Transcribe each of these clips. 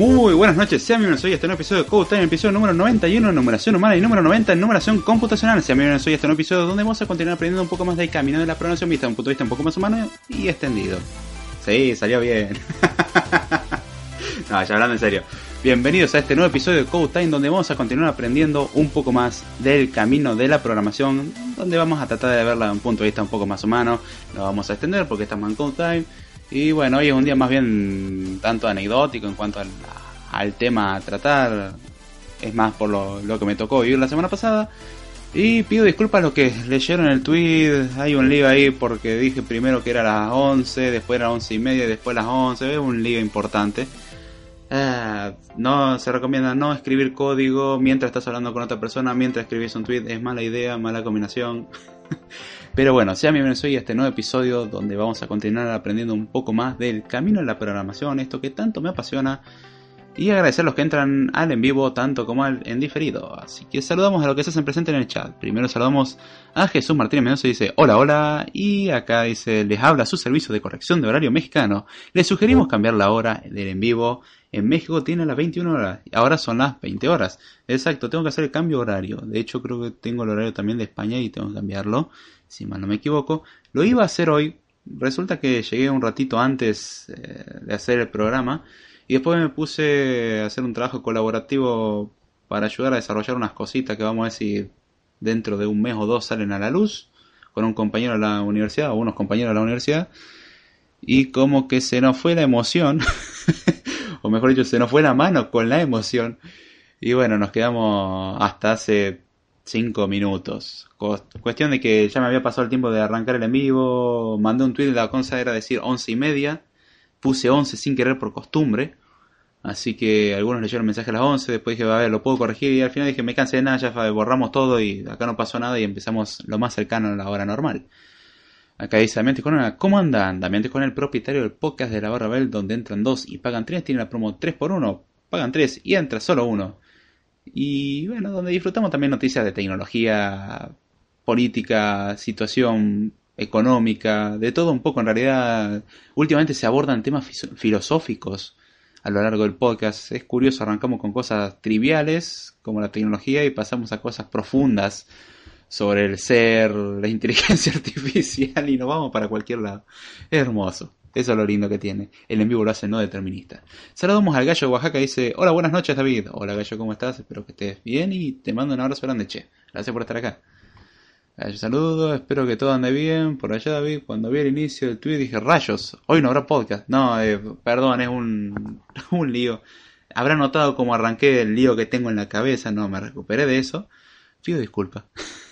Muy buenas noches, sean bienvenidos hoy a este nuevo episodio de Code Time, episodio número 91 numeración humana y número 90 en numeración computacional. Sean bienvenidos hoy a este nuevo episodio donde vamos a continuar aprendiendo un poco más del camino de la programación vista un punto de vista un poco más humano y extendido. Sí, salió bien. no, ya hablando en serio. Bienvenidos a este nuevo episodio de Code Time donde vamos a continuar aprendiendo un poco más del camino de la programación, donde vamos a tratar de verla de un punto de vista un poco más humano. Lo vamos a extender porque estamos en Code Time. Y bueno, hoy es un día más bien tanto anecdótico en cuanto al, tema a tratar. Es más por lo, lo, que me tocó vivir la semana pasada. Y pido disculpas a los que leyeron el tweet. Hay un lío ahí porque dije primero que era las 11, después era las 11 y media después las 11. Es un lío importante. Uh, no se recomienda no escribir código mientras estás hablando con otra persona, mientras escribís un tweet. Es mala idea, mala combinación. Pero bueno, sean bienvenidos hoy a este nuevo episodio donde vamos a continuar aprendiendo un poco más del camino de la programación, esto que tanto me apasiona. Y agradecer a los que entran al en vivo tanto como al en diferido. Así que saludamos a los que se hacen presentes en el chat. Primero saludamos a Jesús Martínez Mendoza y dice hola hola. Y acá dice les habla su servicio de corrección de horario mexicano. Les sugerimos cambiar la hora del en vivo. En México tiene las 21 horas. Ahora son las 20 horas. Exacto, tengo que hacer el cambio horario. De hecho creo que tengo el horario también de España y tengo que cambiarlo. Si mal no me equivoco. Lo iba a hacer hoy. Resulta que llegué un ratito antes eh, de hacer el programa. Y después me puse a hacer un trabajo colaborativo para ayudar a desarrollar unas cositas que vamos a ver si dentro de un mes o dos salen a la luz con un compañero de la universidad o unos compañeros de la universidad. Y como que se nos fue la emoción, o mejor dicho, se nos fue la mano con la emoción. Y bueno, nos quedamos hasta hace 5 minutos. cuestión de que ya me había pasado el tiempo de arrancar el en vivo, mandé un tweet, la cosa era decir 11 y media, puse 11 sin querer por costumbre, así que algunos leyeron el mensaje a las 11, después dije, a ver, lo puedo corregir y al final dije, me cansé de nada, ya borramos todo y acá no pasó nada y empezamos lo más cercano a la hora normal. Acá dice Damiantes con una, ¿cómo andan? Damiantes con el propietario del podcast de la Barra Bell donde entran dos y pagan tres, tiene la promo 3 por 1 pagan tres y entra solo uno. Y bueno, donde disfrutamos también noticias de tecnología, política, situación económica, de todo un poco. En realidad, últimamente se abordan temas filosóficos a lo largo del podcast. Es curioso, arrancamos con cosas triviales como la tecnología y pasamos a cosas profundas sobre el ser, la inteligencia artificial y nos vamos para cualquier lado. Es hermoso. Eso es lo lindo que tiene. El en vivo lo hace no determinista. Saludamos al gallo de Oaxaca. Dice: Hola, buenas noches, David. Hola, gallo, ¿cómo estás? Espero que estés bien y te mando un abrazo grande, che. Gracias por estar acá. Gallo, saludo. Espero que todo ande bien. Por allá, David, cuando vi el inicio del tweet dije: Rayos, hoy no habrá podcast. No, eh, perdón, es un, un lío. Habrá notado cómo arranqué el lío que tengo en la cabeza. No me recuperé de eso. Pido disculpas.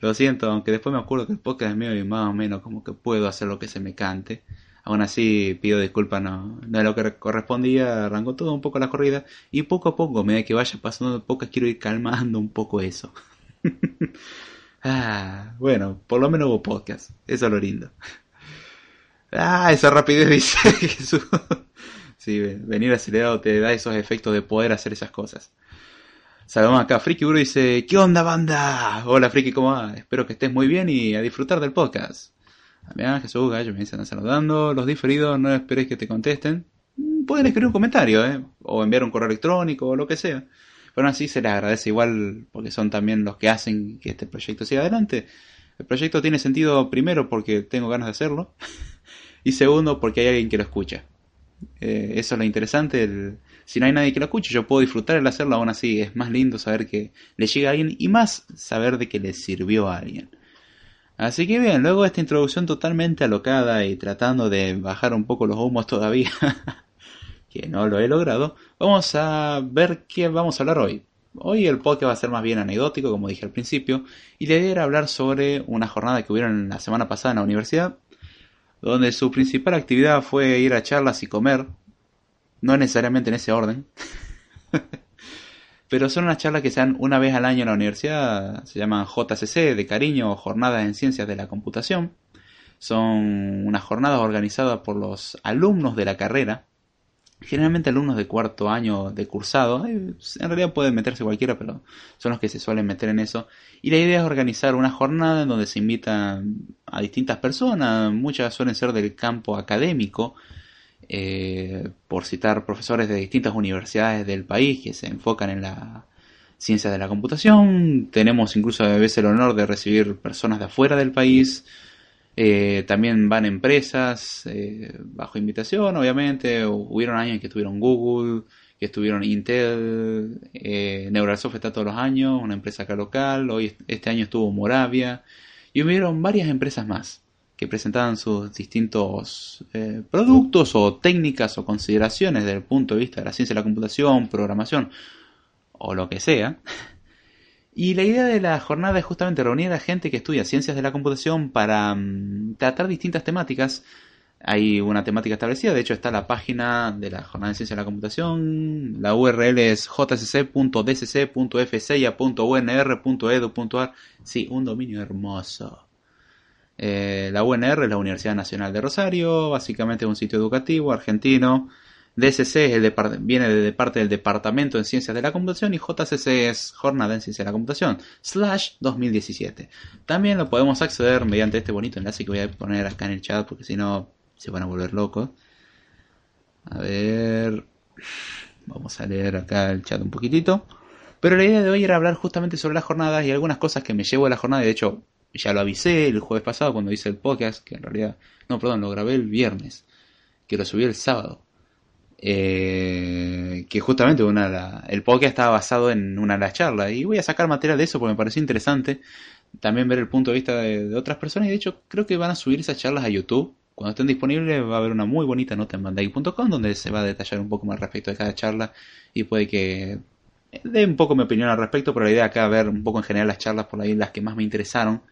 Lo siento, aunque después me acuerdo que el podcast es mío y más o menos como que puedo hacer lo que se me cante. Aún así, pido disculpas, no, no es lo que correspondía, arrancó todo un poco la corrida y poco a poco, medida que vaya pasando el podcast, quiero ir calmando un poco eso. ah, bueno, por lo menos hubo podcast, eso es lo lindo. ah, esa rapidez dice Jesús. sí, venir acelerado te da esos efectos de poder hacer esas cosas. Saludamos acá. Friki Bro dice: ¿Qué onda, banda? Hola, Friki, ¿cómo va? Espero que estés muy bien y a disfrutar del podcast. Mira, Jesús, Gallo, me dicen saludando. Los diferidos, no esperéis que te contesten. Pueden escribir un comentario, ¿eh? O enviar un correo electrónico o lo que sea. Pero así se les agradece igual porque son también los que hacen que este proyecto siga adelante. El proyecto tiene sentido primero porque tengo ganas de hacerlo. y segundo porque hay alguien que lo escucha. Eh, eso es lo interesante. El, si no hay nadie que lo escuche, yo puedo disfrutar el hacerlo aún así. Es más lindo saber que le llega a alguien y más saber de que le sirvió a alguien. Así que bien, luego de esta introducción totalmente alocada y tratando de bajar un poco los humos todavía, que no lo he logrado, vamos a ver qué vamos a hablar hoy. Hoy el podcast va a ser más bien anecdótico, como dije al principio, y la idea era hablar sobre una jornada que hubieron la semana pasada en la universidad, donde su principal actividad fue ir a charlas y comer, no necesariamente en ese orden. Pero son unas charlas que se dan una vez al año en la universidad, se llaman JCC, de cariño, Jornadas en Ciencias de la Computación. Son unas jornadas organizadas por los alumnos de la carrera, generalmente alumnos de cuarto año de cursado, en realidad pueden meterse cualquiera, pero son los que se suelen meter en eso. Y la idea es organizar una jornada en donde se invitan a distintas personas, muchas suelen ser del campo académico, eh, por citar profesores de distintas universidades del país que se enfocan en la ciencia de la computación. Tenemos incluso a veces el honor de recibir personas de afuera del país. Eh, también van empresas eh, bajo invitación, obviamente. Hubieron años en que estuvieron Google, que estuvieron Intel, Neuralsoft está todos los años, una empresa acá local. Hoy este año estuvo Moravia y hubieron varias empresas más que presentaban sus distintos eh, productos o técnicas o consideraciones desde el punto de vista de la ciencia de la computación, programación o lo que sea. Y la idea de la jornada es justamente reunir a gente que estudia ciencias de la computación para mm, tratar distintas temáticas. Hay una temática establecida, de hecho está la página de la jornada de ciencia de la computación. La URL es jcc.dcc.fseia.unr.edu.ar. Sí, un dominio hermoso. Eh, la UNR es la Universidad Nacional de Rosario, básicamente es un sitio educativo argentino. DSC el viene de parte del Departamento en Ciencias de la Computación y JCC es Jornada en Ciencias de la Computación, slash 2017. También lo podemos acceder mediante este bonito enlace que voy a poner acá en el chat porque si no se van a volver locos. A ver, vamos a leer acá el chat un poquitito. Pero la idea de hoy era hablar justamente sobre las jornadas y algunas cosas que me llevo a la jornada. De hecho, ya lo avisé el jueves pasado cuando hice el podcast, que en realidad, no, perdón, lo grabé el viernes, que lo subí el sábado. Eh, que justamente una el podcast estaba basado en una de las charlas y voy a sacar material de eso porque me pareció interesante también ver el punto de vista de, otras personas y de hecho creo que van a subir esas charlas a YouTube cuando estén disponibles va a haber una muy bonita nota en bandai.com donde se va a detallar un poco más respecto de cada charla y puede que dé un poco mi opinión al respecto, pero la idea acá ver un poco en general las charlas por ahí, las que más me interesaron.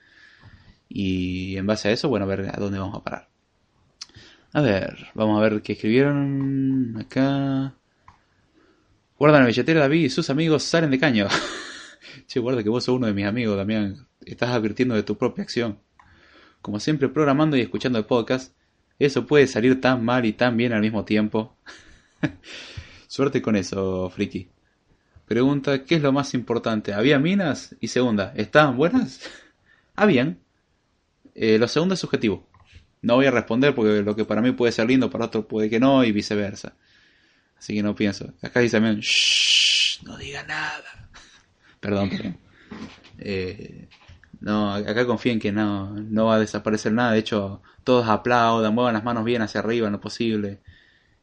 Y en base a eso, bueno, a ver a dónde vamos a parar. A ver, vamos a ver qué escribieron acá. Guarda la billetera David y sus amigos salen de caño. che, guarda que vos sos uno de mis amigos, Damián. Estás advirtiendo de tu propia acción. Como siempre, programando y escuchando el podcast, eso puede salir tan mal y tan bien al mismo tiempo. Suerte con eso, friki. Pregunta, ¿qué es lo más importante? ¿Había minas? Y segunda, ¿estaban buenas? Habían. Eh, lo segundo es subjetivo. No voy a responder porque lo que para mí puede ser lindo, para otro puede que no y viceversa. Así que no pienso. Acá dice también, Shh, no diga nada. perdón, perdón. Eh, no, acá confíen que no, no va a desaparecer nada. De hecho, todos aplaudan, muevan las manos bien hacia arriba en lo posible.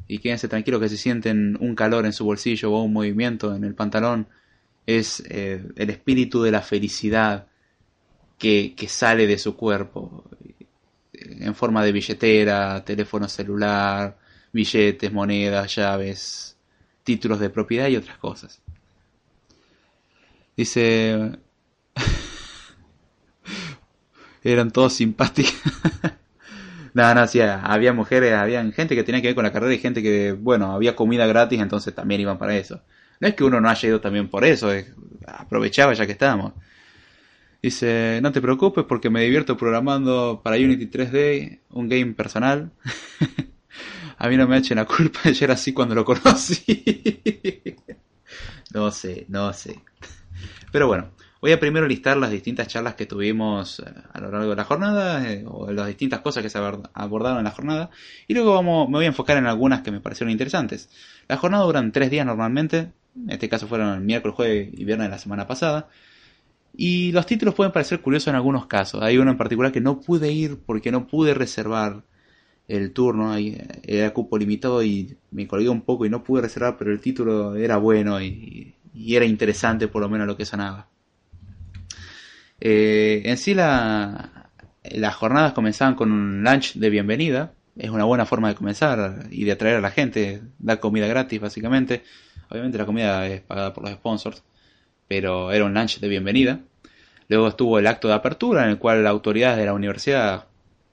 Y quédense tranquilos que si sienten un calor en su bolsillo o un movimiento en el pantalón, es eh, el espíritu de la felicidad que, que sale de su cuerpo en forma de billetera, teléfono celular, billetes, monedas, llaves, títulos de propiedad y otras cosas. Dice... Eran todos simpáticos. no, no, había mujeres, había gente que tenía que ver con la carrera y gente que, bueno, había comida gratis, entonces también iban para eso. No es que uno no haya ido también por eso, aprovechaba ya que estábamos. Dice, no te preocupes porque me divierto programando para Unity 3D un game personal. a mí no me echen la culpa, yo era así cuando lo conocí. no sé, no sé. Pero bueno, voy a primero listar las distintas charlas que tuvimos eh, a lo largo de la jornada, eh, o las distintas cosas que se abordaron en la jornada, y luego vamos, me voy a enfocar en algunas que me parecieron interesantes. La jornada duran tres días normalmente, en este caso fueron el miércoles, jueves y viernes de la semana pasada. Y los títulos pueden parecer curiosos en algunos casos. Hay uno en particular que no pude ir porque no pude reservar el turno. Era cupo limitado y me colgué un poco y no pude reservar, pero el título era bueno y, era interesante por lo menos lo que sonaba. Eh, en sí la, las jornadas comenzaban con un lunch de bienvenida. Es una buena forma de comenzar y de atraer a la gente. Dar comida gratis básicamente. Obviamente la comida es pagada por los sponsors pero era un lunch de bienvenida. Luego estuvo el acto de apertura en el cual las autoridades de la universidad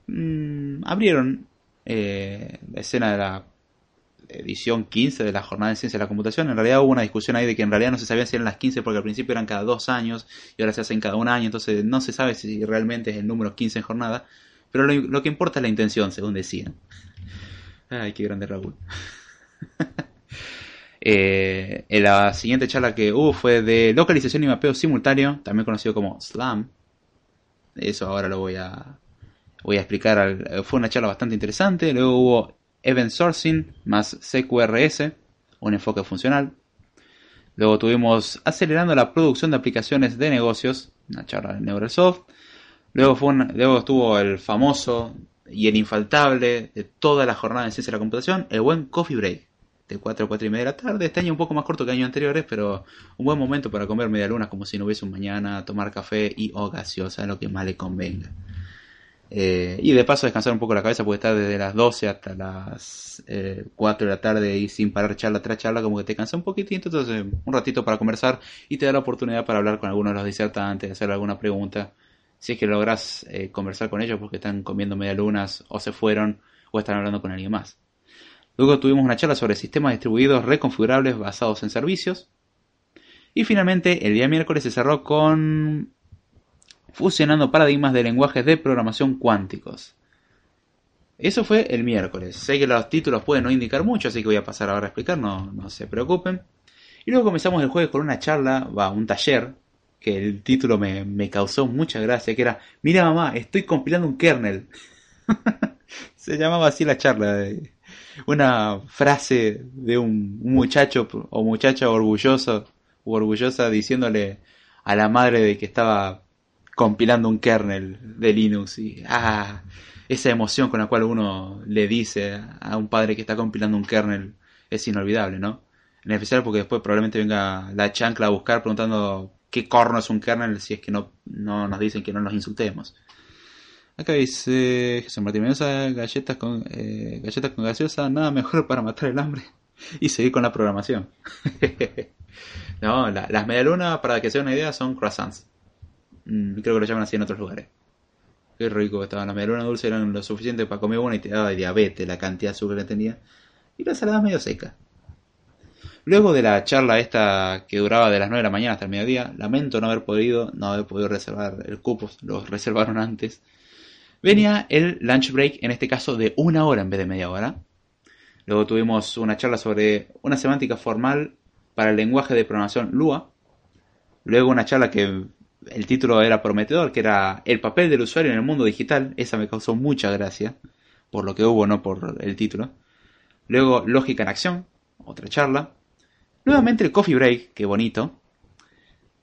mmm, abrieron eh, la escena de la edición 15 de la jornada de ciencia de la computación. En realidad hubo una discusión ahí de que en realidad no se sabía si eran las 15 porque al principio eran cada dos años y ahora se hacen cada un año, entonces no se sabe si realmente es el número 15 en jornada, pero lo, lo que importa es la intención, según decían. Ay, qué grande Raúl. Eh, en la siguiente charla que hubo fue de localización y mapeo simultáneo, también conocido como SLAM. Eso ahora lo voy a, voy a explicar. Fue una charla bastante interesante. Luego hubo Event Sourcing más CQRS, un enfoque funcional. Luego tuvimos acelerando la producción de aplicaciones de negocios, una charla de Neurosoft. Luego, fue luego estuvo el famoso y el infaltable de toda la jornada de ciencia de la computación, el buen Coffee Break de 4 a 4 y media de la tarde. Este año un poco más corto que años anteriores, pero un buen momento para comer media luna como si no hubiese un mañana, tomar café y o gaseosa, lo que más le convenga. Eh, y de paso descansar un poco la cabeza, porque estar desde las 12 hasta las 4 eh, de la tarde y sin parar charla tras charla, como que te cansa un poquitito, entonces un ratito para conversar y te da la oportunidad para hablar con algunos de los disertantes, hacer alguna pregunta. Si es que logras eh, conversar con ellos porque están comiendo media lunas o se fueron o están hablando con alguien más. Luego tuvimos una charla sobre sistemas distribuidos reconfigurables basados en servicios. Y finalmente, el día miércoles se cerró con fusionando paradigmas de lenguajes de programación cuánticos. Eso fue el miércoles. Sé que los títulos pueden no indicar mucho, así que voy a pasar ahora a explicar, no, no se preocupen. Y luego comenzamos el jueves con una charla, va, un taller, que el título me, me causó mucha gracia, que era, mira mamá, estoy compilando un kernel. se llamaba así la charla. Una frase de un, muchacho o muchacha orgulloso o orgullosa diciéndole a la madre de que estaba compilando un kernel de Linux y ah, esa emoción con la cual uno le dice a un padre que está compilando un kernel es inolvidable, ¿no? En especial porque después probablemente venga la chancla a buscar preguntando qué corno es un kernel si es que no, no nos dicen que no nos insultemos. Acá dice Jesús Martín Mendoza, galletas con, eh, galletas con gaseosa, nada mejor para matar el hambre. y seguir con la programación. no, las medialunas, para que se den una idea, son croissants. Mm, creo que lo llaman así en otros lugares. Qué rico estaban. Las medialunas dulces eran lo suficiente para comer una y te daba diabetes la cantidad de azúcar que tenía. Y la salada medio seca. Luego de la charla esta que duraba de las 9 de la mañana hasta el mediodía, lamento no haber podido, no haber podido reservar el cupo, lo reservaron antes. Venía el lunch break, en este caso de una hora en vez de media hora. Luego tuvimos una charla sobre una semántica formal para el lenguaje de programación Lua. Luego una charla que el título era prometedor, que era El papel del usuario en el mundo digital. Esa me causó mucha gracia, por lo que hubo, no por el título. Luego Lógica en Acción, otra charla. Nuevamente el Coffee Break, qué bonito.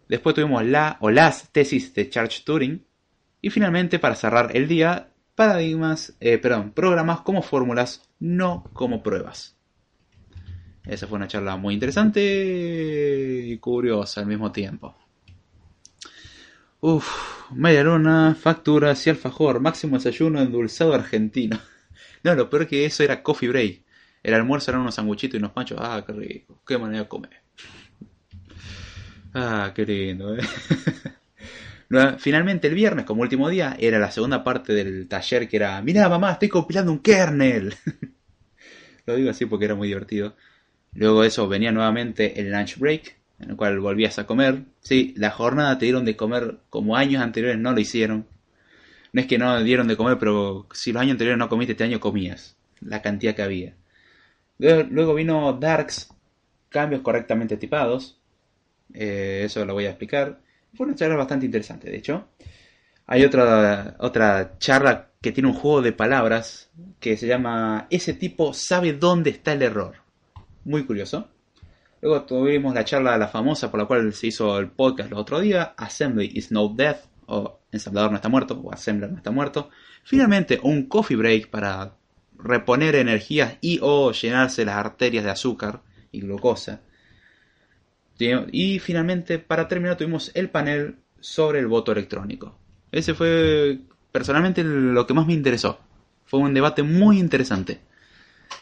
Después tuvimos la o las tesis de Charles Turing. Y finalmente, para cerrar el día, paradigmas, eh, perdón, programas como fórmulas, no como pruebas. Esa fue una charla muy interesante y curiosa al mismo tiempo. Uf, media luna, facturas y alfajor, máximo desayuno endulzado argentino. No, lo peor que eso era coffee break. El almuerzo eran unos sanguchitos y unos panchos. Ah, qué rico. Qué manera de comer. Ah, qué lindo, eh. Finalmente el viernes, como último día, era la segunda parte del taller que era, mira mamá, estoy compilando un kernel. Lo digo así porque era muy divertido. Luego de eso venía nuevamente el lunch break, en el cual volvías a comer. Sí, la jornada te dieron de comer como años anteriores no lo hicieron. No es que no dieron de comer, pero si los años anteriores no comiste, este año comías. La cantidad que había. Luego vino Darks, cambios correctamente tipados. Eh, eso lo voy a explicar. Fue una charla bastante interesante, de hecho. Hay otra, otra charla que tiene un juego de palabras que se llama Ese tipo sabe dónde está el error. Muy curioso. Luego tuvimos la charla la famosa por la cual se hizo el podcast el otro día, Assembly is no death, o Ensamblador no está muerto, o Assembler no está muerto. Finalmente, un coffee break para reponer energías y o llenarse las arterias de azúcar y glucosa. Y finalmente, para terminar, tuvimos el panel sobre el voto electrónico. Ese fue personalmente lo que más me interesó. Fue un debate muy interesante.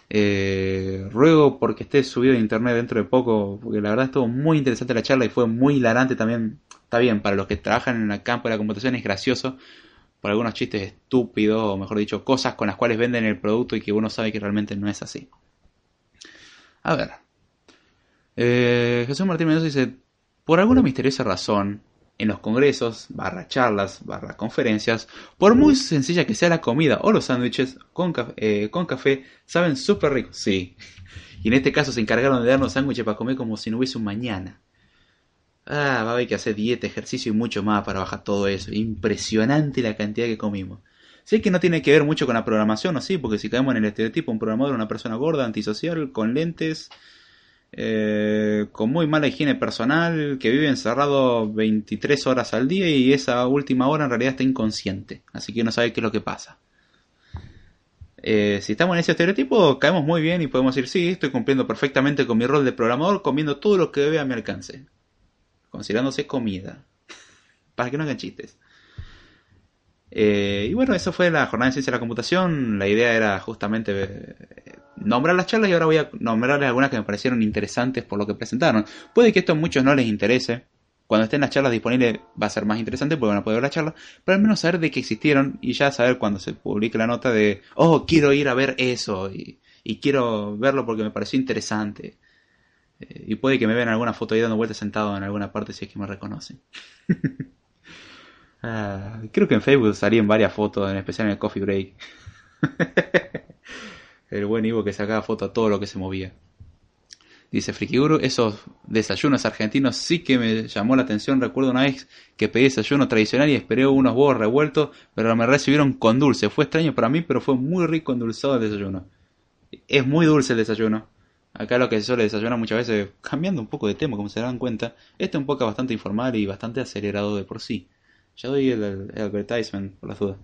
Eh, ruego porque esté subido a internet dentro de poco, porque la verdad estuvo muy interesante la charla y fue muy hilarante también. Está bien, para los que trabajan en el campo de la computación es gracioso por algunos chistes estúpidos, o mejor dicho, cosas con las cuales venden el producto y que uno sabe que realmente no es así. A ver, eh, Jesús Martín Mendoza dice, por alguna misteriosa razón, en los congresos, barra charlas, barra conferencias, por muy sencilla que sea la comida o los sándwiches con, eh, con café, saben súper ricos, sí. Y en este caso se encargaron de darnos sándwiches para comer como si no hubiese un mañana. Ah, va a haber que hacer dieta, ejercicio y mucho más para bajar todo eso. Impresionante la cantidad que comimos. Sé que no tiene que ver mucho con la programación, ¿o sí? Porque si caemos en el estereotipo, un programador, una persona gorda, antisocial, con lentes, eh, con muy mala higiene personal, que vive encerrado 23 horas al día y esa última hora en realidad está inconsciente, así que no sabe qué es lo que pasa. Eh, si estamos en ese estereotipo, caemos muy bien y podemos decir, sí, estoy cumpliendo perfectamente con mi rol de programador, comiendo todo lo que debe a mi alcance, considerándose comida, para que no hagan chistes. Eh, y bueno, eso fue la jornada de ciencia de la computación. La idea era justamente eh, nombrar las charlas y ahora voy a nombrarles algunas que me parecieron interesantes por lo que presentaron. Puede que esto a muchos no les interese. Cuando estén las charlas disponibles va a ser más interesante porque van a poder ver las charlas, pero al menos saber de que existieron y ya saber cuando se publique la nota de, oh, quiero ir a ver eso y, quiero verlo porque me pareció interesante. Eh, y puede que me vean alguna foto ahí dando vueltas sentado en alguna parte si es que me reconocen. Ah, creo que en Facebook salían varias fotos, en especial en el Coffee Break. el buen Ivo que sacaba foto a todo lo que se movía. Dice Frikiguru, esos desayunos argentinos sí que me llamó la atención. Recuerdo una vez que pedí desayuno tradicional y esperé unos huevos revueltos, pero me recibieron con dulce. Fue extraño para mí, pero fue muy rico endulzado el desayuno. Es muy dulce el desayuno. Acá lo que se suele desayunar muchas veces, cambiando un poco de tema, como se dan cuenta, este es un poco bastante informal y bastante acelerado de por sí. Ya doy el, advertisement por las dudas.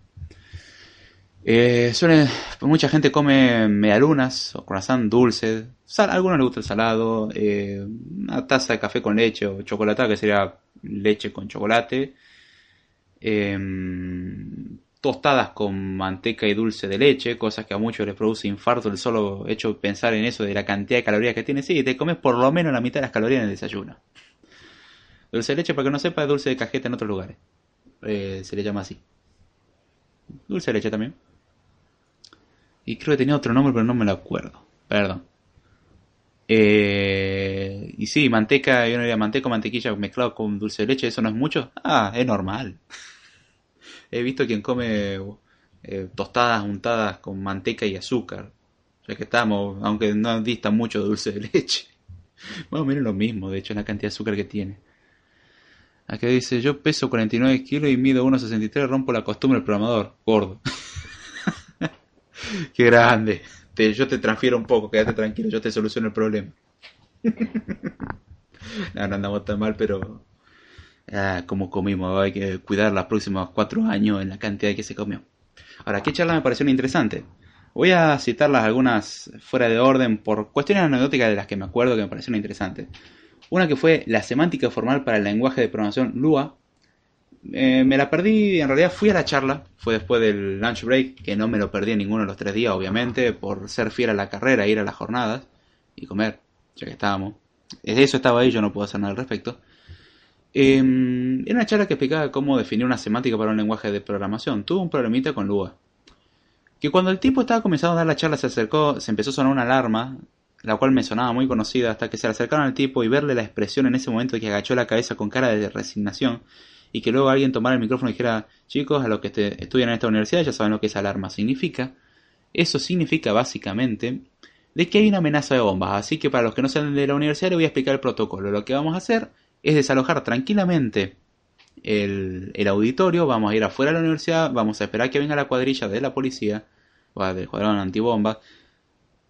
Eh, suele, mucha gente come medialunas o croissant dulce. Sal, a algunos les gusta el salado. Eh, una taza de café con leche o chocolate, que sería leche con chocolate. Eh, tostadas con manteca y dulce de leche, cosas que a muchos les produce infarto el solo hecho de pensar en eso de la cantidad de calorías que tiene. Sí, te comes por lo menos la mitad de las calorías en el desayuno. Dulce de leche, para que no sepa, es dulce de cajeta en otros lugares. Eh, se le llama así. Dulce de leche también. Y creo que tenía otro nombre, pero no me lo acuerdo. Perdón. Eh, y sí, manteca, yo no diría manteca, mantequilla mezclado con dulce de leche, ¿eso no es mucho? Ah, es normal. He visto quien come eh, tostadas untadas con manteca y azúcar. Ya que estamos, aunque no dista mucho de dulce de leche. Más o menos lo mismo, de hecho, la cantidad de azúcar que tiene. Aquí dice, yo peso 49 kilos y mido 1,63, rompo la costumbre del programador. Gordo. Qué grande. yo te transfiero un poco, quédate tranquilo, yo te soluciono el problema. no, no andamos tan mal, pero... Ah, como comimos, hay que cuidar los próximos cuatro años en la cantidad que se comió. Ahora, ¿qué charla me pareció interesante? Voy a citarlas algunas fuera de orden por cuestiones anecdóticas de las que me acuerdo que me parecieron interesantes. Una que fue la semántica formal para el lenguaje de programación Lua, eh, me la perdí, en realidad fui a la charla, fue después del lunch break, que no me lo perdí en ninguno de los tres días, obviamente, por ser fiel a la carrera, ir a las jornadas y comer, ya que estábamos. Eso estaba ahí, yo no puedo hacer nada al respecto. Eh, era una charla que explicaba cómo definir una semántica para un lenguaje de programación. Tuve un problemita con Lua. Que cuando el tipo estaba comenzando a dar la charla se acercó, se empezó a sonar una alarma, la cual me sonaba muy conocida, hasta que se le acercaron al tipo y verle la expresión en ese momento que agachó la cabeza con cara de resignación y que luego alguien tomara el micrófono y dijera, chicos, a los que estudian en esta universidad ya saben lo que esa alarma significa. Eso significa básicamente de que hay una amenaza de bombas, así que para los que no salen de la universidad les voy a explicar el protocolo. Lo que vamos a hacer es desalojar tranquilamente el, auditorio, vamos a ir afuera de la universidad, vamos a esperar que venga la cuadrilla de la policía, o del cuadrón antibombas,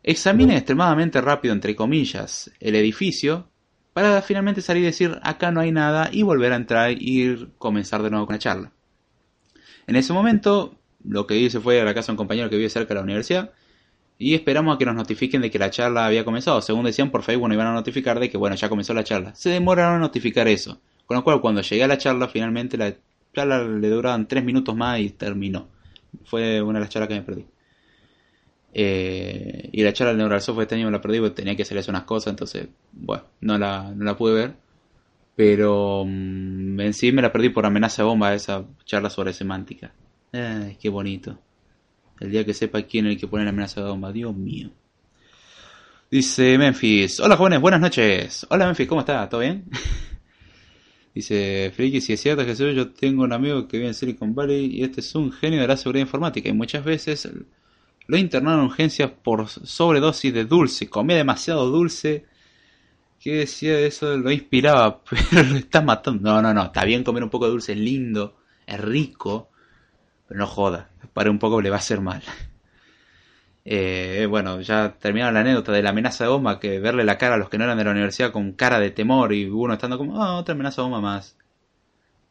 examine extremadamente rápido, entre comillas, el edificio, para finalmente salir y decir acá no hay nada y volver a entrar y comenzar de nuevo con la charla. En ese momento, lo que hice fue a la casa de un compañero que vive cerca de la universidad y esperamos a que nos notifiquen de que la charla había comenzado. Según decían por Facebook, nos iban a notificar de que bueno, ya comenzó la charla. Se demoraron a notificar eso. Con lo cual, cuando llegué a la charla, finalmente la charla le duraban tres minutos más y terminó. Fue una de las charlas que me perdí. Eh, y la charla del Neural Software este año me la perdí porque tenía que hacer unas cosas, entonces, bueno, no la, no la pude ver. Pero mm, en sí me la perdí por amenaza de bomba esa charla sobre semántica. Ay, qué bonito. El día que sepa quién es el que pone la amenaza de bomba, Dios mío. Dice Memphis, hola jóvenes, buenas noches. Hola Memphis, ¿cómo está? ¿Todo bien? Dice Friki, si es cierto Jesús, yo tengo un amigo que vive en Silicon Valley y este es un genio de la seguridad informática y muchas veces lo internaron en urgencias por sobredosis de dulce. Comía demasiado dulce. ¿Qué decía eso? Lo inspiraba, pero lo está matando. No, no, no. Está bien comer un poco de dulce, es lindo, es rico. Pero no joda. Para un poco le va a hacer mal. Eh, bueno, ya terminaron la anécdota de la amenaza de bomba, que verle la cara a los que no eran de la universidad con cara de temor y uno estando como, ah, otra amenaza de bomba más.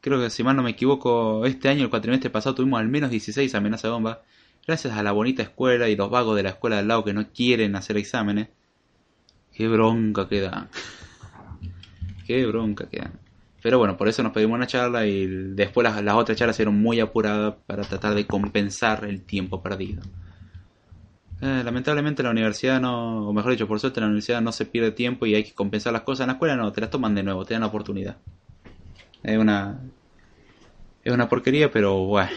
Creo que si mal no me equivoco, este año, el cuatrimestre pasado, tuvimos al menos 16 amenazas de bomba gracias a la bonita escuela y los vagos de la escuela del lado que no quieren hacer exámenes, qué bronca que dan. qué bronca que dan. Pero bueno, por eso nos pedimos una charla y después las, las otras charlas fueron muy apuradas para tratar de compensar el tiempo perdido. Eh, lamentablemente la universidad no, o mejor dicho, por suerte la universidad no se pierde tiempo y hay que compensar las cosas. En la escuela no, te las toman de nuevo, te dan la oportunidad. Es una, es una porquería, pero bueno,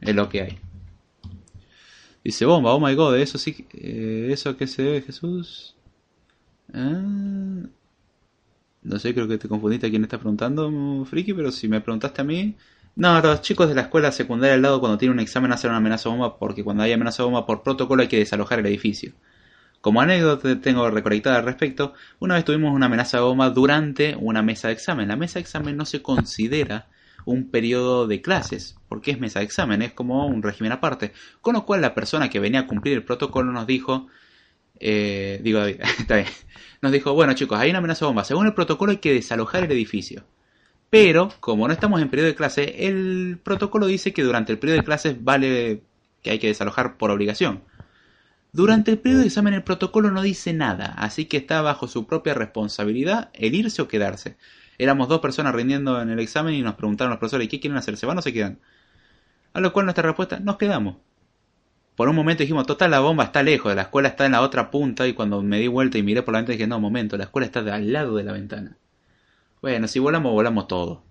es lo que hay. Dice bomba, oh my god, eso sí, eh, eso que se ve Jesús. Ah, no sé, creo que te confundiste a quién está preguntando, friki, pero si me preguntaste a mí. No, los chicos de la escuela secundaria al lado cuando tienen un examen hacen una amenaza bomba porque cuando hay amenaza bomba por protocolo hay que desalojar el edificio. Como anécdota tengo recolectada al respecto, una vez tuvimos una amenaza bomba durante una mesa de examen. La mesa de examen no se considera un periodo de clases, porque es mesa de examen, es como un régimen aparte. Con lo cual la persona que venía a cumplir el protocolo nos dijo, eh, digo, está bien, nos dijo, bueno chicos, hay una amenaza bomba, según el protocolo hay que desalojar el edificio. Pero, como no estamos en periodo de clase, el protocolo dice que durante el periodo de clases vale que hay que desalojar por obligación. Durante el periodo de examen el protocolo no dice nada, así que está bajo su propia responsabilidad el irse o quedarse. Éramos dos personas rindiendo en el examen y nos preguntaron los profesores, ¿qué quieren hacer? ¿Se van o se quedan? A lo cual nuestra respuesta, nos quedamos. Por un momento dijimos, total, la bomba está lejos, la escuela está en la otra punta y cuando me di vuelta y miré por la ventana dije, no, momento, la escuela está de al lado de la ventana. Bueno, si volamos, volamos todo.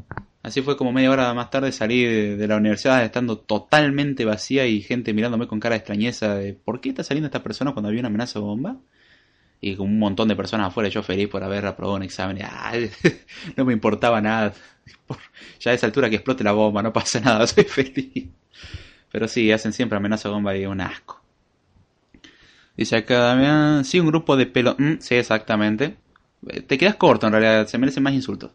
Así fue como media hora más tarde salí de, la universidad estando totalmente vacía y gente mirándome con cara de extrañeza de ¿por qué está saliendo esta persona cuando había una amenaza de bomba? Y con un montón de personas afuera, yo feliz por haber aprobado un examen. no me importaba nada. Ya a esa altura que explote la bomba, no pasa nada, soy feliz. Pero sí, hacen siempre amenaza bomba y un asco. Dice acá Damián, sí, un grupo de pelo... Mm, sí, exactamente. Eh, te quedas corto en realidad, se merecen más insultos.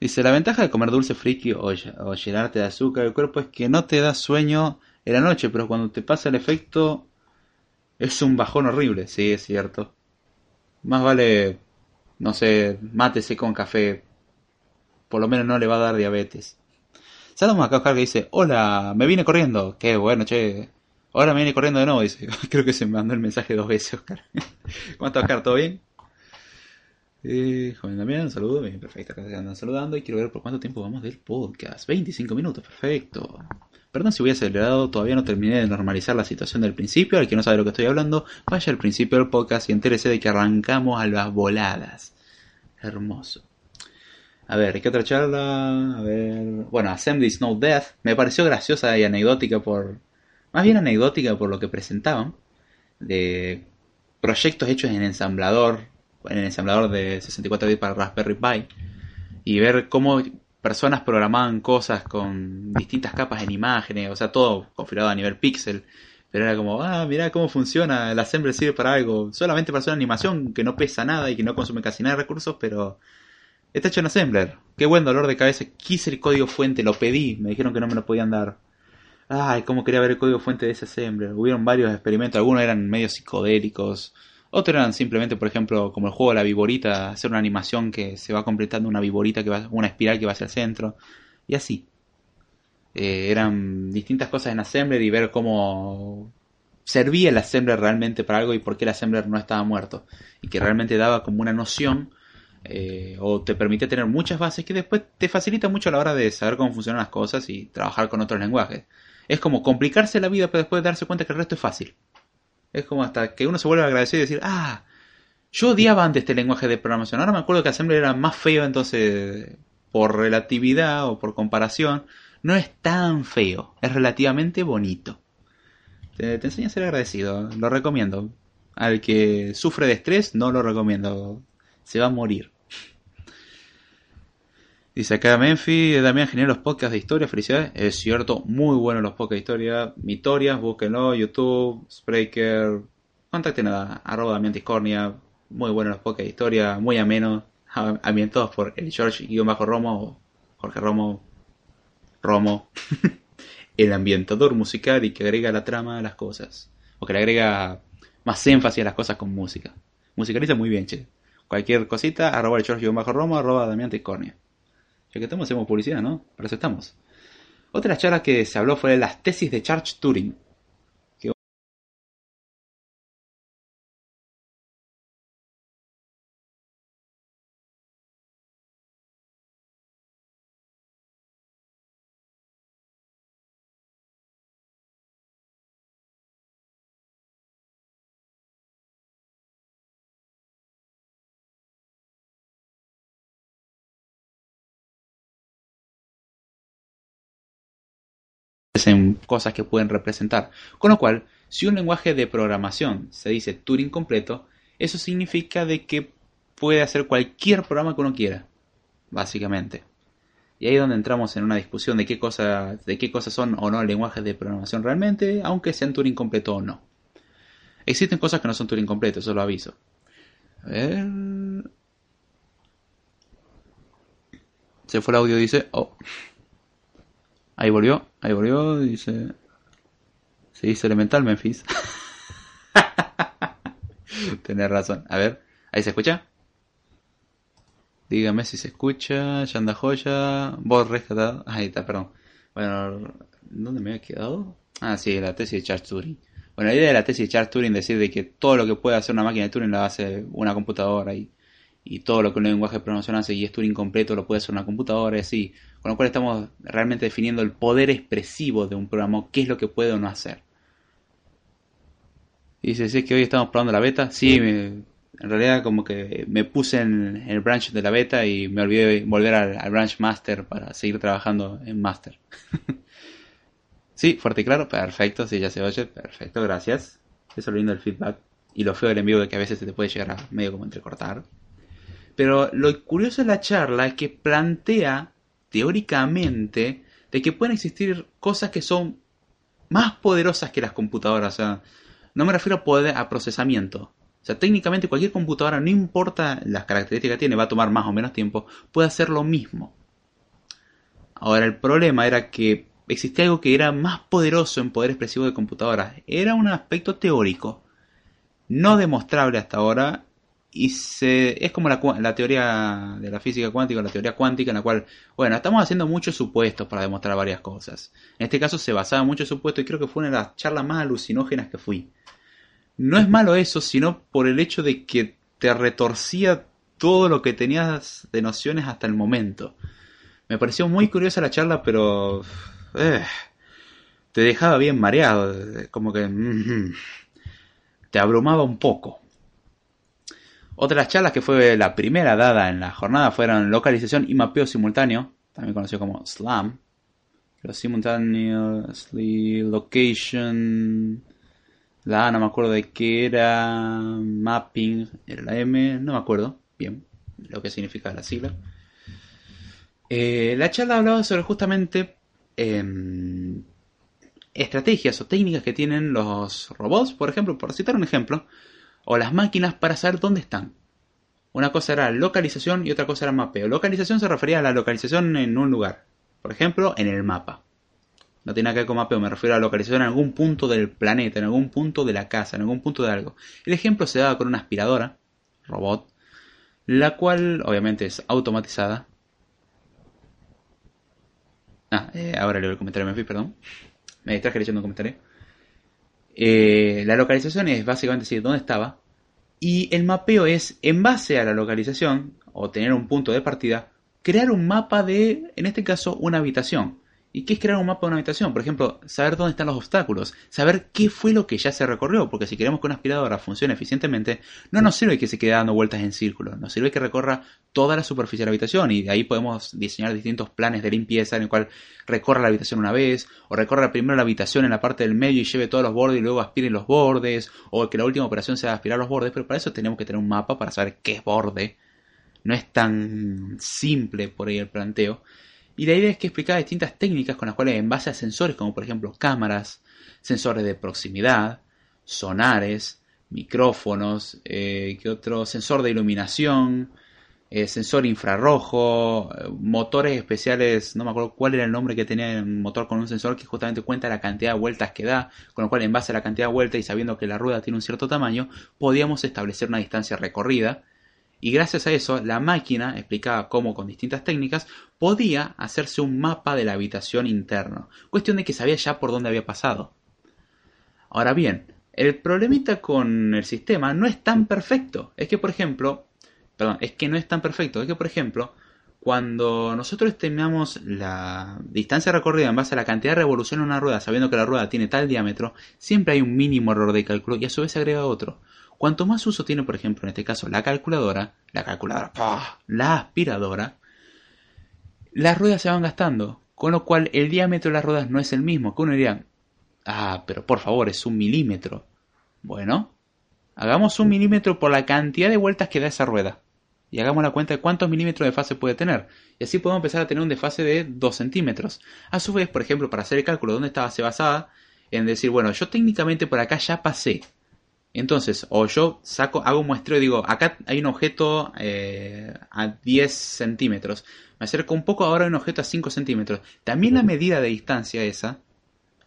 Dice, la ventaja de comer dulce friki o, llenarte de azúcar el cuerpo es que no te da sueño en la noche, pero cuando te pasa el efecto es un bajón horrible, sí, es cierto. Más vale, no sé, mátese con café. Por lo menos no le va a dar diabetes. Saludamos acá Oscar que dice, hola, me vine corriendo. Qué bueno, che. Ahora me vine corriendo de nuevo, dice. Creo que se me mandó el mensaje dos veces, Oscar. ¿Cómo está Oscar? ¿Todo bien? Eh, joven también, saludo, bien, perfecto, acá se andan saludando y quiero ver por cuánto tiempo vamos del podcast. 25 minutos, perfecto. Perdón si voy acelerado, todavía no terminé de normalizar la situación del principio. Al que no sabe lo que estoy hablando, vaya al principio del podcast y entérese de que arrancamos a las voladas. Hermoso. A ver, ¿qué otra charla? A ver. Bueno, Assembly Snow Death. Me pareció graciosa y anecdótica por. Más bien anecdótica por lo que presentaban. De proyectos hechos en ensamblador en el ensamblador de 64 bits para Raspberry Pi y ver cómo personas programaban cosas con distintas capas en imágenes, o sea, todo configurado a nivel píxel. Pero era como, ah, mira cómo funciona, el assembler sirve para algo, solamente para hacer una animación que no pesa nada y que no consume casi nada de recursos, pero está hecho en assembler. Qué buen dolor de cabeza. Quise el código fuente, lo pedí, me dijeron que no me lo podían dar. Ay, cómo quería ver el código fuente de ese assembler. Hubieron varios experimentos, algunos eran medio psicodélicos, otros eran simplemente, por ejemplo, como el juego de la viborita, hacer una animación que se va completando una viborita que va, una espiral que va hacia el centro, y así. Eh, eran distintas cosas en Assembler y ver cómo servía el Assembler realmente para algo y por qué el Assembler no estaba muerto. Y que realmente daba como una noción eh, o te permite tener muchas bases que después te facilita mucho a la hora de saber cómo funcionan las cosas y trabajar con otros lenguajes. Es como complicarse la vida, pero después darse cuenta que el resto es fácil. Es como hasta que uno se vuelve agradecido y decir, ah, yo odiaba antes este lenguaje de programación. Ahora me acuerdo que Assembler era más feo, entonces, por relatividad o por comparación, no es tan feo. Es relativamente bonito. Te, te a ser agradecido. Lo recomiendo. Al que sufre de estrés, no lo recomiendo. Se va a morir. Dice acá Memphis, Damián genial los podcasts de historia, felicidades. Es cierto, muy buenos los podcasts de historia. Mitorias, búsquenlo, YouTube, Spreaker, contacten a arroba Damián Discornia. Muy buenos los podcasts de historia, muy amenos, ambientados por el George-Romo, Jorge Romo, Romo, el ambientador musical y que agrega la trama a las cosas. O que le agrega más énfasis a las cosas con música. Musicaliza muy bien, che. Cualquier cosita, arroba el George-Romo, arroba Damián Discornia. Ya que estamos, hacemos publicidad, ¿no? Para eso estamos. Otra charla que se habló fue de las tesis de Charles Turing. En cosas que pueden representar. Con lo cual, si un lenguaje de programación se dice Turing completo, eso significa de que puede hacer cualquier programa que uno quiera, básicamente. Y ahí es donde entramos en una discusión de qué, cosa, de qué cosas son o no lenguajes de programación realmente, aunque sean Turing completo o no. Existen cosas que no son Turing completo, eso lo aviso. A ver... Se fue el audio, dice... Oh. Ahí volvió, ahí volvió, dice. Se dice elemental Memphis. Tenés razón. A ver, ¿ahí se escucha? Dígame si se escucha. Yanda Joya. Voz rescatado. Ahí está, perdón. Bueno, ¿dónde me había quedado? Ah, sí, la tesis de Charles Turing. Bueno, la idea de la tesis de Charles Turing decir de que todo lo que puede hacer una máquina de Turing lo hace una computadora y, y todo lo que un lenguaje de programación hace y es Turing incompleto lo puede hacer una computadora y así. Con lo cual estamos realmente definiendo el poder expresivo de un programa, qué es lo que puede o no hacer. Y dice, ¿sí es que hoy estamos probando la beta? Sí, en realidad como que me puse en, el branch de la beta y me olvidé volver al, branch master para seguir trabajando en master. sí, fuerte y claro, perfecto, sí, ya se oye, perfecto, gracias. Eso lo lindo del feedback y lo feo del envío de que a veces se te puede llegar a medio como entrecortar. Pero lo curioso de la charla es que plantea teóricamente de que pueden existir cosas que son más poderosas que las computadoras. O sea, no me refiero a poder a procesamiento. O sea, técnicamente cualquier computadora, no importa las características que tiene, va a tomar más o menos tiempo, puede hacer lo mismo. Ahora, el problema era que existía algo que era más poderoso en poder expresivo de computadoras. Era un aspecto teórico, no demostrable hasta ahora, y se, es como la, teoría de la física cuántica, la teoría cuántica, en la cual, bueno, estamos haciendo muchos supuestos para demostrar varias cosas. En este caso se basaba en muchos supuestos y creo que fue una de las charlas más alucinógenas que fui. No es malo eso, sino por el hecho de que te retorcía todo lo que tenías de nociones hasta el momento. Me pareció muy curiosa la charla, pero... Eh, te dejaba bien mareado, como que... Mm, te abrumaba un poco. Otras charlas que fue la primera dada en la jornada fueron localización y mapeo simultáneo, también conocido como SLAM. Pero simultaneously location. La A no me acuerdo de qué era. Mapping era la M, no me acuerdo bien lo que significa la sigla. Eh, la charla hablaba sobre justamente em, estrategias o técnicas que tienen los robots, por ejemplo, por citar un ejemplo, o las máquinas para saber dónde están. Una cosa era localización y otra cosa era mapeo. Localización se refería a la localización en un lugar. Por ejemplo, en el mapa. No tiene nada que ver con mapeo, me refiero a localización en algún punto del planeta, en algún punto de la casa, en algún punto de algo. El ejemplo se daba con una aspiradora, robot, la cual obviamente es automatizada. Ah, eh, ahora leo el comentario, me perdón. Me distraje leyendo un comentario. Eh, la localización es básicamente decir dónde estaba. Y el mapeo es, en base a la localización, o tener un punto de partida, crear un mapa de, en este caso, una habitación. ¿Y qué es crear un mapa de una habitación? Por ejemplo, saber dónde están los obstáculos, saber qué fue lo que ya se recorrió, porque si queremos que una aspiradora funcione eficientemente, no nos sirve que se quede dando vueltas en círculo, nos sirve que recorra toda la superficie de la habitación y de ahí podemos diseñar distintos planes de limpieza en el cual recorra la habitación una vez, o recorra primero la habitación en la parte del medio y lleve todos los bordes y luego aspire los bordes, o que la última operación sea aspirar los bordes, pero para eso tenemos que tener un mapa para saber qué es borde. No es tan simple por ahí el planteo. Y la idea es que explicaba distintas técnicas con las cuales, en base a sensores como por ejemplo cámaras, sensores de proximidad, sonares, micrófonos, eh, ¿qué otro? Sensor de iluminación, eh, sensor infrarrojo, motores especiales, no me acuerdo cuál era el nombre que tenía el motor con un sensor que justamente cuenta la cantidad de vueltas que da, con lo cual en base a la cantidad de vueltas y sabiendo que la rueda tiene un cierto tamaño, podíamos establecer una distancia recorrida y gracias a eso, la máquina, explicaba cómo con distintas técnicas, podía hacerse un mapa de la habitación interna. Cuestión de que sabía ya por dónde había pasado. Ahora bien, el problemita con el sistema no es tan perfecto. Es que, por ejemplo, perdón, es que no es tan perfecto. Es que, por ejemplo, cuando nosotros estimamos la distancia recorrida en base a la cantidad de revolución en una rueda, sabiendo que la rueda tiene tal diámetro, siempre hay un mínimo error de cálculo y a su vez se agrega otro. Cuanto más uso tiene, por ejemplo, en este caso, la calculadora, la calculadora, la aspiradora, las ruedas se van gastando. Con lo cual, el diámetro de las ruedas no es el mismo. Que uno diría, ah, pero por favor, es un milímetro. Bueno, hagamos un milímetro por la cantidad de vueltas que da esa rueda. Y hagamos la cuenta de cuántos milímetros de fase puede tener. Y así podemos empezar a tener un desfase de 2 centímetros. A su vez, por ejemplo, para hacer el cálculo de dónde estaba, se basaba en decir, bueno, yo técnicamente por acá ya pasé. Entonces, o yo saco, hago un muestreo y digo, acá hay un objeto eh, a 10 centímetros. Me acerco un poco, ahora hay un objeto a 5 centímetros. También la medida de distancia esa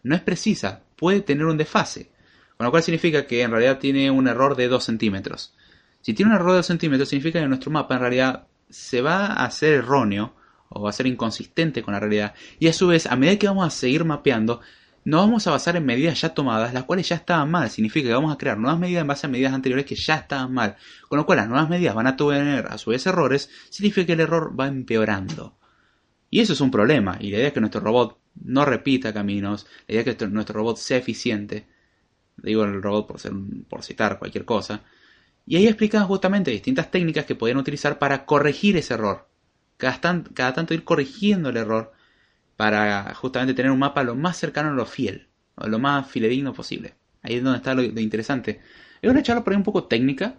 no es precisa, puede tener un desfase. Con lo cual significa que en realidad tiene un error de 2 centímetros. Si tiene un error de 2 centímetros, significa que nuestro mapa en realidad se va a hacer erróneo o va a ser inconsistente con la realidad. Y a su vez, a medida que vamos a seguir mapeando, nos vamos a basar en medidas ya tomadas, las cuales ya estaban mal. Significa que vamos a crear nuevas medidas en base a medidas anteriores que ya estaban mal. Con lo cual las nuevas medidas van a tener a su vez errores, significa que el error va empeorando. Y eso es un problema. Y la idea es que nuestro robot no repita caminos, la idea es que nuestro robot sea eficiente. Digo el robot por, ser, citar cualquier cosa. Y ahí explican justamente distintas técnicas que podían utilizar para corregir ese error. Cada tanto ir corrigiendo el error para justamente tener un mapa lo más cercano a lo fiel, o lo más filedigno posible. Ahí es donde está lo, interesante. Es una charla por ahí un poco técnica,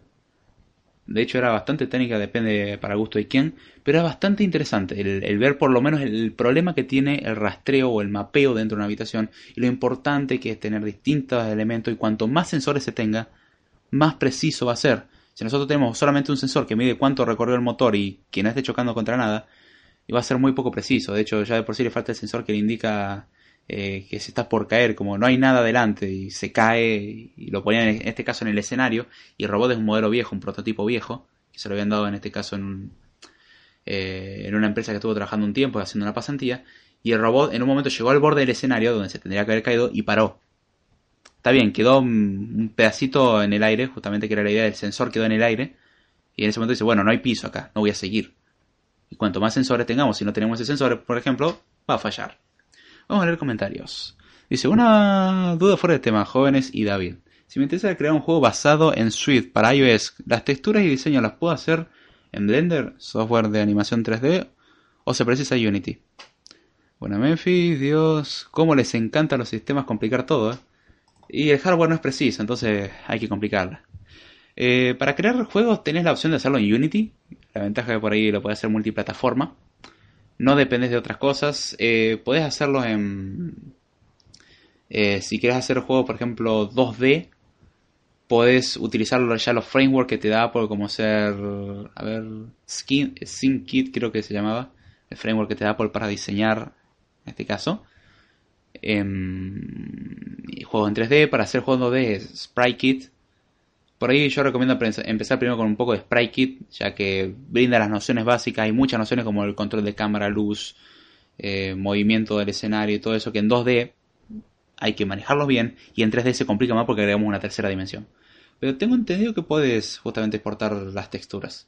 de hecho era bastante técnica, depende para gusto de quién, pero era bastante interesante el, ver por lo menos el, problema que tiene el rastreo o el mapeo dentro de una habitación y lo importante que es tener distintos elementos y cuanto más sensores se tenga, más preciso va a ser. Si nosotros tenemos solamente un sensor que mide cuánto recorrió el motor y que no esté chocando contra nada, y va a ser muy poco preciso. De hecho, ya de por sí le falta el sensor que le indica eh, que se está por caer, como no hay nada delante y se cae, y lo ponían en este caso en el escenario, y el robot es un modelo viejo, un prototipo viejo, que se lo habían dado en este caso en, eh, en una empresa que estuvo trabajando un tiempo haciendo una pasantía, y el robot en un momento llegó al borde del escenario donde se tendría que haber caído y paró. Está bien, quedó un pedacito en el aire, justamente que era la idea del sensor quedó en el aire, y en ese momento dice, bueno, no hay piso acá, no voy a seguir. Y cuanto más sensores tengamos, si no tenemos ese sensor, por ejemplo, va a fallar. Vamos a leer comentarios. Dice, una duda fuera de tema, jóvenes y David. Si me interesa crear un juego basado en Swift para iOS, ¿las texturas y diseño las puedo hacer en Blender, software de animación 3D, o se precisa Unity? Bueno, Memphis, Dios, cómo les encanta los sistemas complicar todo, ¿eh? Y el hardware no es preciso, entonces hay que complicarla. Eh, para crear juegos tenés la opción de hacerlo en Unity. La ventaja es que por ahí lo puedes hacer multiplataforma. No dependes de otras cosas. Eh, podés hacerlo en... Eh, si quieres hacer juego, por ejemplo, 2D, podés utilizar ya los frameworks que te da por como ser... A ver... Skin, SceneKit creo que se llamaba. El framework que te da por para diseñar, en este caso. Em, juegos en 3D. Para hacer juegos 2D es SpriteKit por ahí yo recomiendo empezar primero con un poco de Sprite Kit, ya que brinda las nociones básicas. Hay muchas nociones como el control de cámara, luz, eh, movimiento del escenario y todo eso que en 2D hay que manejarlos bien y en 3D se complica más porque agregamos una tercera dimensión. Pero tengo entendido que puedes justamente exportar las texturas.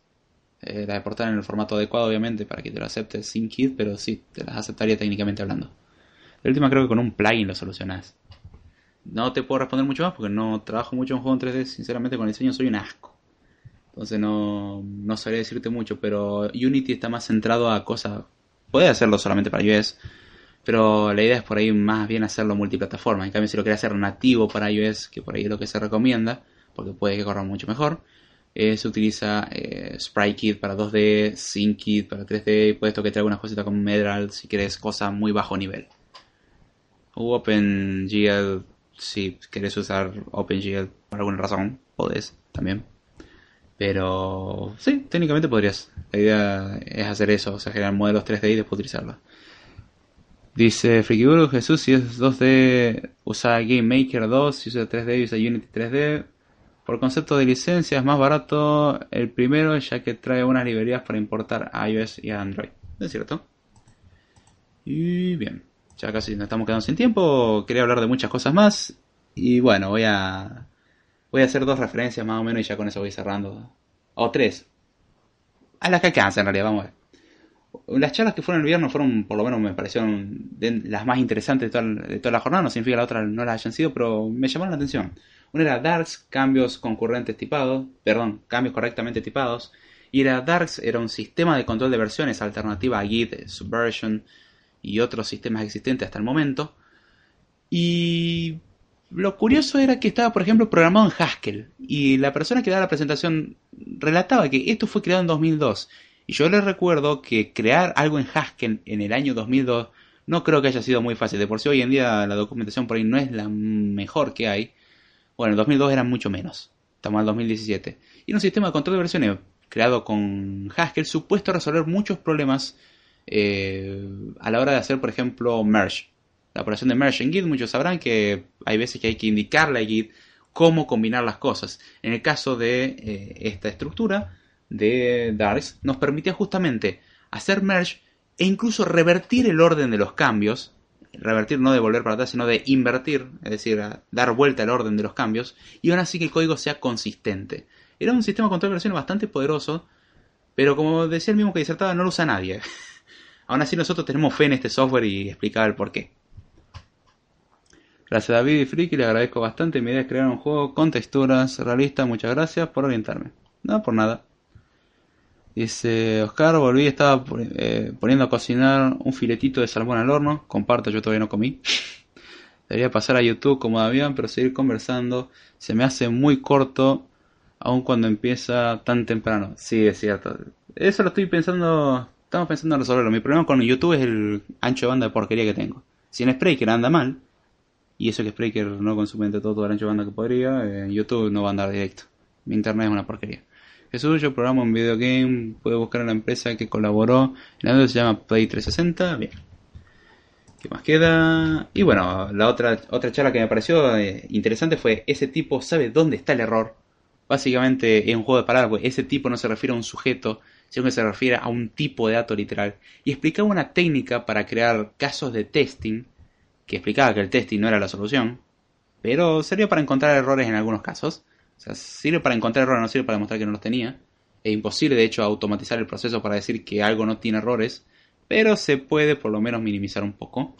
Eh, las exportar en el formato adecuado, obviamente, para que te lo acepte sin kit, pero sí, te las aceptaría técnicamente hablando. La última creo que con un plugin lo solucionas. No te puedo responder mucho más porque no trabajo mucho en juego en 3D. Sinceramente, con el diseño soy un asco. Entonces no, no sabría decirte mucho, pero Unity está más centrado a cosas. Puede hacerlo solamente para iOS, pero la idea es por ahí más bien hacerlo multiplataforma. En cambio, si lo quieres hacer nativo para iOS, que por ahí es lo que se recomienda, porque puede que corra mucho mejor, eh, se utiliza eh, SpriteKit para 2D, SyncKit para 3D, puedes toquetear algunas cositas con Medral si quieres cosas muy bajo nivel. OpenGL si querés usar OpenGL por alguna razón, podés también. Pero sí, técnicamente podrías. La idea es hacer eso, o sea, generar modelos 3D y después utilizarlos. Dice Frikiburu, Jesús, si es 2D, usa Game Maker 2, si usa 3D, usa Unity 3D. Por concepto de licencia es más barato el primero, ya que trae unas librerías para importar a iOS y a Android. ¿Es cierto? Y bien ya casi nos estamos quedando sin tiempo, quería hablar de muchas cosas más y bueno, voy a voy a hacer dos referencias más o menos y ya con eso voy cerrando. O tres. A las que alcanza en realidad, vamos a ver. Las charlas que fueron el viernes fueron, por lo menos me parecieron las más interesantes de toda, la jornada, no significa que la otra no las hayan sido, pero me llamaron la atención. Una era Darks, cambios concurrentes tipados, perdón, cambios correctamente tipados. Y era Darks era un sistema de control de versiones alternativa a Git, Subversion, y otros sistemas existentes hasta el momento. Y lo curioso era que estaba, por ejemplo, programado en Haskell. Y la persona que daba la presentación relataba que esto fue creado en 2002. Y yo les recuerdo que crear algo en Haskell en el año 2002 no creo que haya sido muy fácil. De por sí hoy en día la documentación por ahí no es la mejor que hay. Bueno, en 2002 era mucho menos. Estamos en el 2017. Y un sistema de control de versiones creado con Haskell supuesto resolver muchos problemas eh, a la hora de hacer, por ejemplo, merge. La operación de merge en Git, muchos sabrán que hay veces que hay que indicarle a Git cómo combinar las cosas. En el caso de eh, esta estructura de Darks, nos permitía justamente hacer merge e incluso revertir el orden de los cambios revertir no de volver para atrás, sino de invertir, es decir, dar vuelta al orden de los cambios, y aún así que el código sea consistente. Era un sistema de control de versiones bastante poderoso, pero como decía el mismo que disertaba, no lo usa nadie. Aún así nosotros tenemos fe en este software y explicaba el por qué. Gracias a David y Friki, le agradezco bastante. Mi idea es crear un juego con texturas realistas. Muchas gracias por orientarme. No, por nada. Dice Oscar, volví, estaba eh, poniendo a cocinar un filetito de salmón al horno. Comparto, yo todavía no comí. Debería pasar a YouTube como Damián, pero seguir conversando. Se me hace muy corto, aun cuando empieza tan temprano. Sí, es cierto. Eso lo estoy pensando. Estamos pensando en resolverlo. Mi problema con YouTube es el ancho de banda de porquería que tengo. Si en Spreaker anda mal, y eso que Spreaker no consume todo el ancho de banda que podría, en YouTube no va a andar directo. Mi internet es una porquería. Jesús, yo programo un videogame, puede buscar a la empresa que colaboró, la se llama Play 360, bien. ¿Qué más queda? Y bueno, la otra, otra charla que me pareció eh, interesante fue, ese tipo sabe dónde está el error. Básicamente es un juego de palabras, pues ese tipo no se refiere a un sujeto, sino que se refiere a un tipo de dato literal. Y explicaba una técnica para crear casos de testing, que explicaba que el testing no era la solución, pero servía para encontrar errores en algunos casos. O sea, sirve para encontrar errores, no sirve para demostrar que no los tenía. Es imposible, de hecho, automatizar el proceso para decir que algo no tiene errores, pero se puede por lo menos minimizar un poco.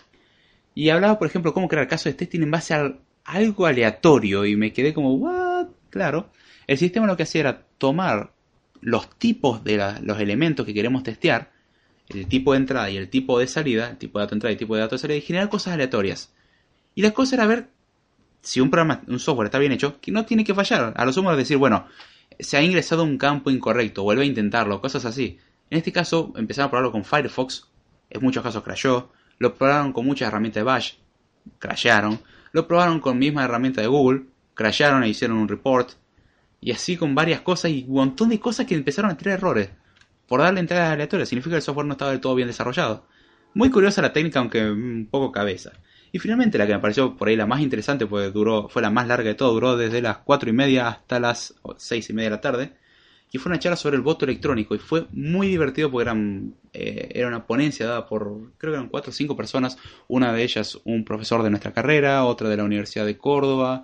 Y hablaba, por ejemplo, cómo crear casos de testing en base a algo aleatorio y me quedé como, ¿what? Claro. El sistema lo que hacía era tomar los tipos de los elementos que queremos testear, el tipo de entrada y el tipo de salida, el tipo de dato de entrada y el tipo de dato de salida, y generar cosas aleatorias. Y la cosa era ver si un programa, un software está bien hecho, que no tiene que fallar. A lo sumo es decir, bueno, se ha ingresado un campo incorrecto, vuelve a intentarlo, cosas así. En este caso, empezaron a probarlo con Firefox, en muchos casos crashó. Lo probaron con muchas herramientas de Bash, crasharon. Lo probaron con misma herramienta de Google, crasharon e hicieron un report. Y así con varias cosas y un montón de cosas que empezaron a tener errores. Por darle entradas aleatorias, significa que el software no estaba del todo bien desarrollado. Muy curiosa la técnica, aunque un poco cabeza. Y finalmente la que me pareció por ahí la más interesante, pues duró, fue la más larga de todo, duró desde las 4 y media hasta las 6 y media de la tarde. Y fue una charla sobre el voto electrónico y fue muy divertido porque eran, eh, era una ponencia dada por, creo que eran 4 o 5 personas, una de ellas un profesor de nuestra carrera, otra de la Universidad de Córdoba,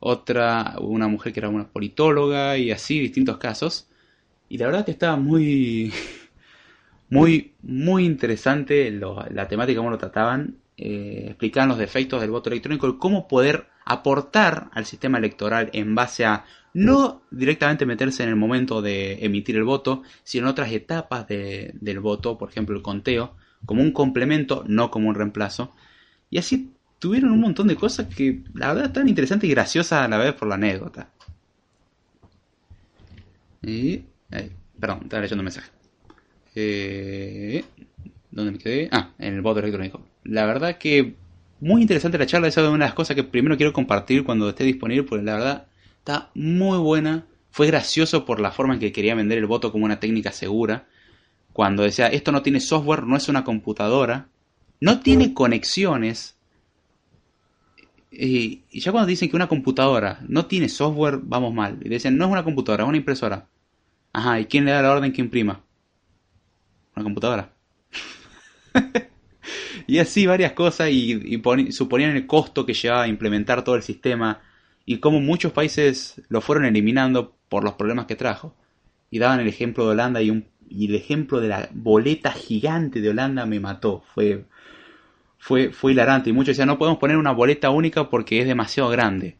otra una mujer que era una politóloga y así distintos casos. Y la verdad que estaba muy, muy, muy interesante la temática, cómo lo trataban eh, explicaban los defectos del voto electrónico y cómo poder aportar al sistema electoral en base a no directamente meterse en el momento de emitir el voto, sino en otras etapas del voto, por ejemplo el conteo, como un complemento, no como un reemplazo. Y así tuvieron un montón de cosas que la verdad están interesantes y graciosas a la vez por la anécdota. Y... perdón, estaba leyendo un mensaje. Eh, ¿Dónde me quedé? Ah, en el voto electrónico. La verdad que muy interesante la charla. Esa es una de las cosas que primero quiero compartir cuando esté disponible, porque la verdad está muy buena. Fue gracioso por la forma en que quería vender el voto como una técnica segura. Cuando decía, esto no tiene software, no es una computadora, no tiene conexiones. Y, ya cuando dicen que una computadora no tiene software, vamos mal. Y decían, no es una computadora, es una impresora. Ajá, ¿y quién le da la orden que imprima? Una computadora. y así varias cosas y, suponían el costo que llevaba a implementar todo el sistema y cómo muchos países lo fueron eliminando por los problemas que trajo. Y daban el ejemplo de Holanda y, un, y el ejemplo de la boleta gigante de Holanda me mató. Fue, fue, fue hilarante. Y muchos decían, no podemos poner una boleta única porque es demasiado grande.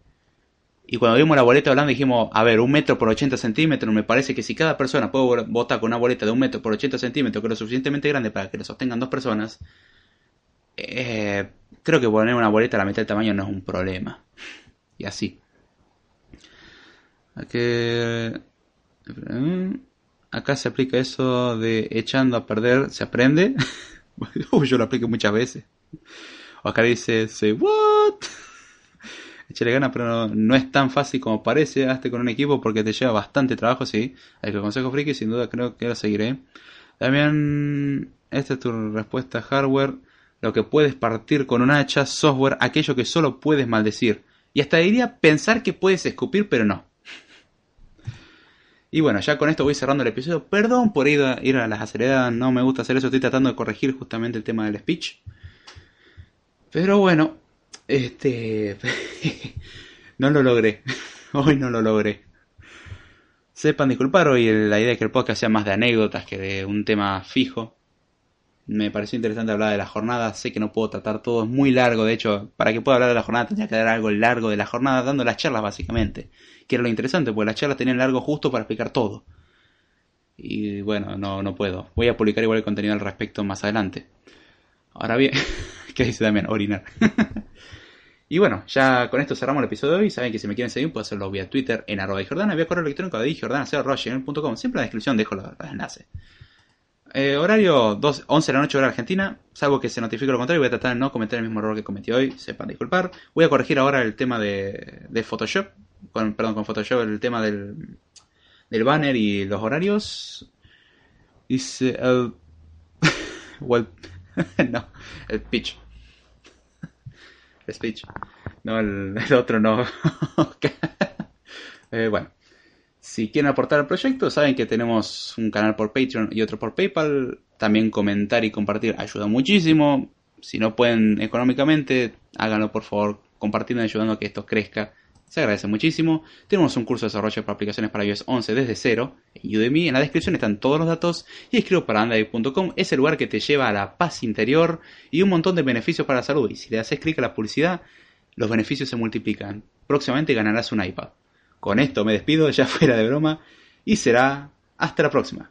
Y cuando vimos la boleta Holanda dijimos, a ver, un metro por 80 centímetros, me parece que si cada persona puede votar con una boleta de un metro por 80 centímetros, que es lo suficientemente grande para que lo sostengan dos personas, eh, creo que poner una boleta a la mitad del tamaño no es un problema. Y así. Acá se aplica eso de echando a perder, se aprende. yo lo aplico muchas veces. acá dice, say what? échale ganas, pero no, es tan fácil como parece. Hazte con un equipo porque te lleva bastante trabajo, sí. Hay que consejo friki, sin duda creo que lo seguiré. También, esta es tu respuesta hardware. Lo que puedes partir con un hacha, software, aquello que solo puedes maldecir. Y hasta diría pensar que puedes escupir, pero no. Y bueno, ya con esto voy cerrando el episodio. Perdón por ir a las aceleradas, no me gusta hacer eso, estoy tratando de corregir justamente el tema del speech. Pero bueno, este... no lo logré. Hoy no lo logré. Sepan disculpar, hoy la idea es que el podcast sea más de anécdotas que de un tema fijo. Me pareció interesante hablar de la jornada, sé que no puedo tratar todo, es muy largo, de hecho, para que pueda hablar de la jornada tendría que dar algo largo de la jornada, dando las charlas básicamente, que era lo interesante, porque las charlas tenían largo justo para explicar todo. Y bueno, no, no puedo. Voy a publicar igual el contenido al respecto más adelante. Ahora bien, ¿qué dice también? Orinar. Y bueno, ya con esto cerramos el episodio de hoy. Saben que si me quieren seguir, pueden hacerlo vía Twitter en arroba Jordana, vía correo electrónico de jordana.com. Siempre en la descripción dejo los, enlaces. Eh, horario 2, 11 de la noche hora argentina. Salvo que se notifique lo contrario, voy a tratar de no cometer el mismo error que cometí hoy. Sepan disculpar. Voy a corregir ahora el tema de, de Photoshop. Con, perdón, con Photoshop el tema del, del banner y los horarios. Dice el... no, el pitch speech. No, el, otro no. Eh, bueno, si quieren aportar al proyecto, saben que tenemos un canal por Patreon y otro por PayPal. También comentar y compartir ayuda muchísimo. Si no pueden económicamente, háganlo por favor, compartiendo y ayudando a que esto crezca se agradece muchísimo. Tenemos un curso de desarrollo para aplicaciones para iOS 11 desde cero en Udemy. En la descripción están todos los datos. Y escribo para android.com, es el lugar que te lleva a la paz interior y un montón de beneficios para la salud. Y si le haces clic a la publicidad, los beneficios se multiplican. Próximamente ganarás un iPad. Con esto me despido, ya fuera de broma, y será hasta la próxima.